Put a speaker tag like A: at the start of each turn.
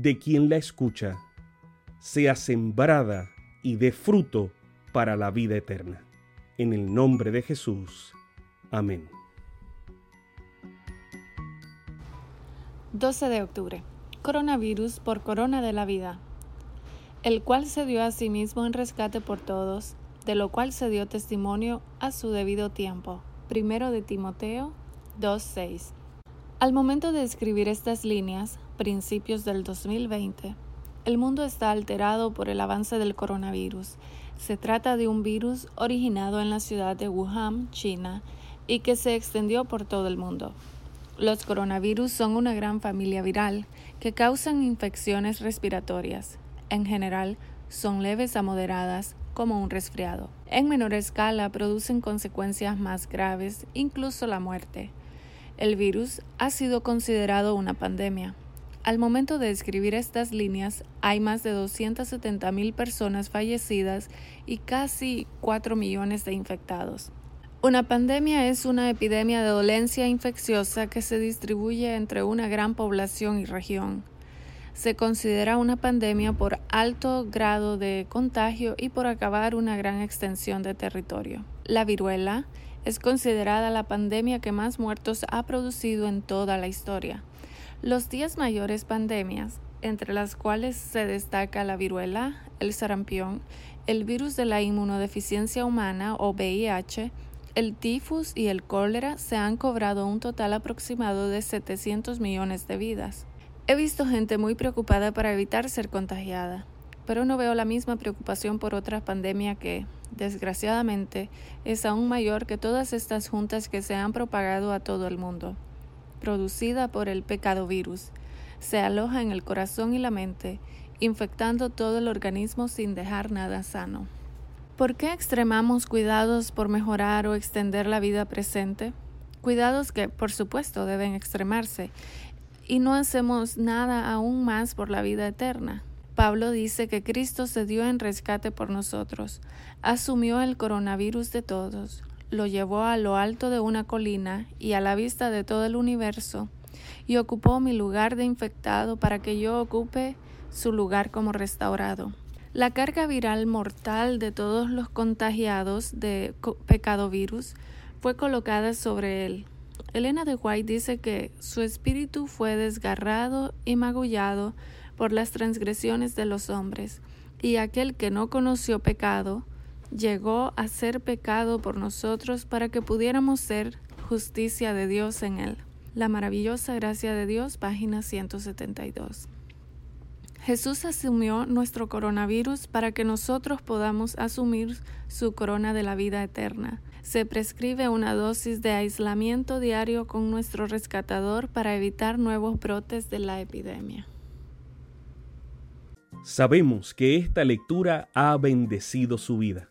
A: de quien la escucha, sea sembrada y dé fruto para la vida eterna. En el nombre de Jesús. Amén.
B: 12 de octubre. Coronavirus por Corona de la Vida, el cual se dio a sí mismo en rescate por todos, de lo cual se dio testimonio a su debido tiempo. Primero de Timoteo 2.6. Al momento de escribir estas líneas, principios del 2020, el mundo está alterado por el avance del coronavirus. Se trata de un virus originado en la ciudad de Wuhan, China, y que se extendió por todo el mundo. Los coronavirus son una gran familia viral que causan infecciones respiratorias. En general, son leves a moderadas, como un resfriado. En menor escala producen consecuencias más graves, incluso la muerte. El virus ha sido considerado una pandemia. Al momento de escribir estas líneas, hay más de 270.000 personas fallecidas y casi 4 millones de infectados. Una pandemia es una epidemia de dolencia infecciosa que se distribuye entre una gran población y región. Se considera una pandemia por alto grado de contagio y por acabar una gran extensión de territorio. La viruela es considerada la pandemia que más muertos ha producido en toda la historia. Los 10 mayores pandemias, entre las cuales se destaca la viruela, el sarampión, el virus de la inmunodeficiencia humana o VIH, el tifus y el cólera se han cobrado un total aproximado de 700 millones de vidas. He visto gente muy preocupada para evitar ser contagiada, pero no veo la misma preocupación por otra pandemia que, desgraciadamente, es aún mayor que todas estas juntas que se han propagado a todo el mundo. Producida por el pecado virus, se aloja en el corazón y la mente, infectando todo el organismo sin dejar nada sano. ¿Por qué extremamos cuidados por mejorar o extender la vida presente? Cuidados que, por supuesto, deben extremarse, y no hacemos nada aún más por la vida eterna. Pablo dice que Cristo se dio en rescate por nosotros, asumió el coronavirus de todos, lo llevó a lo alto de una colina y a la vista de todo el universo, y ocupó mi lugar de infectado para que yo ocupe su lugar como restaurado. La carga viral mortal de todos los contagiados de pecado virus fue colocada sobre él. Elena de White dice que su espíritu fue desgarrado y magullado por las transgresiones de los hombres, y aquel que no conoció pecado llegó a ser pecado por nosotros para que pudiéramos ser justicia de Dios en él. La maravillosa gracia de Dios, página 172. Jesús asumió nuestro coronavirus para que nosotros podamos asumir su corona de la vida eterna. Se prescribe una dosis de aislamiento diario con nuestro rescatador para evitar nuevos brotes de la epidemia.
A: Sabemos que esta lectura ha bendecido su vida.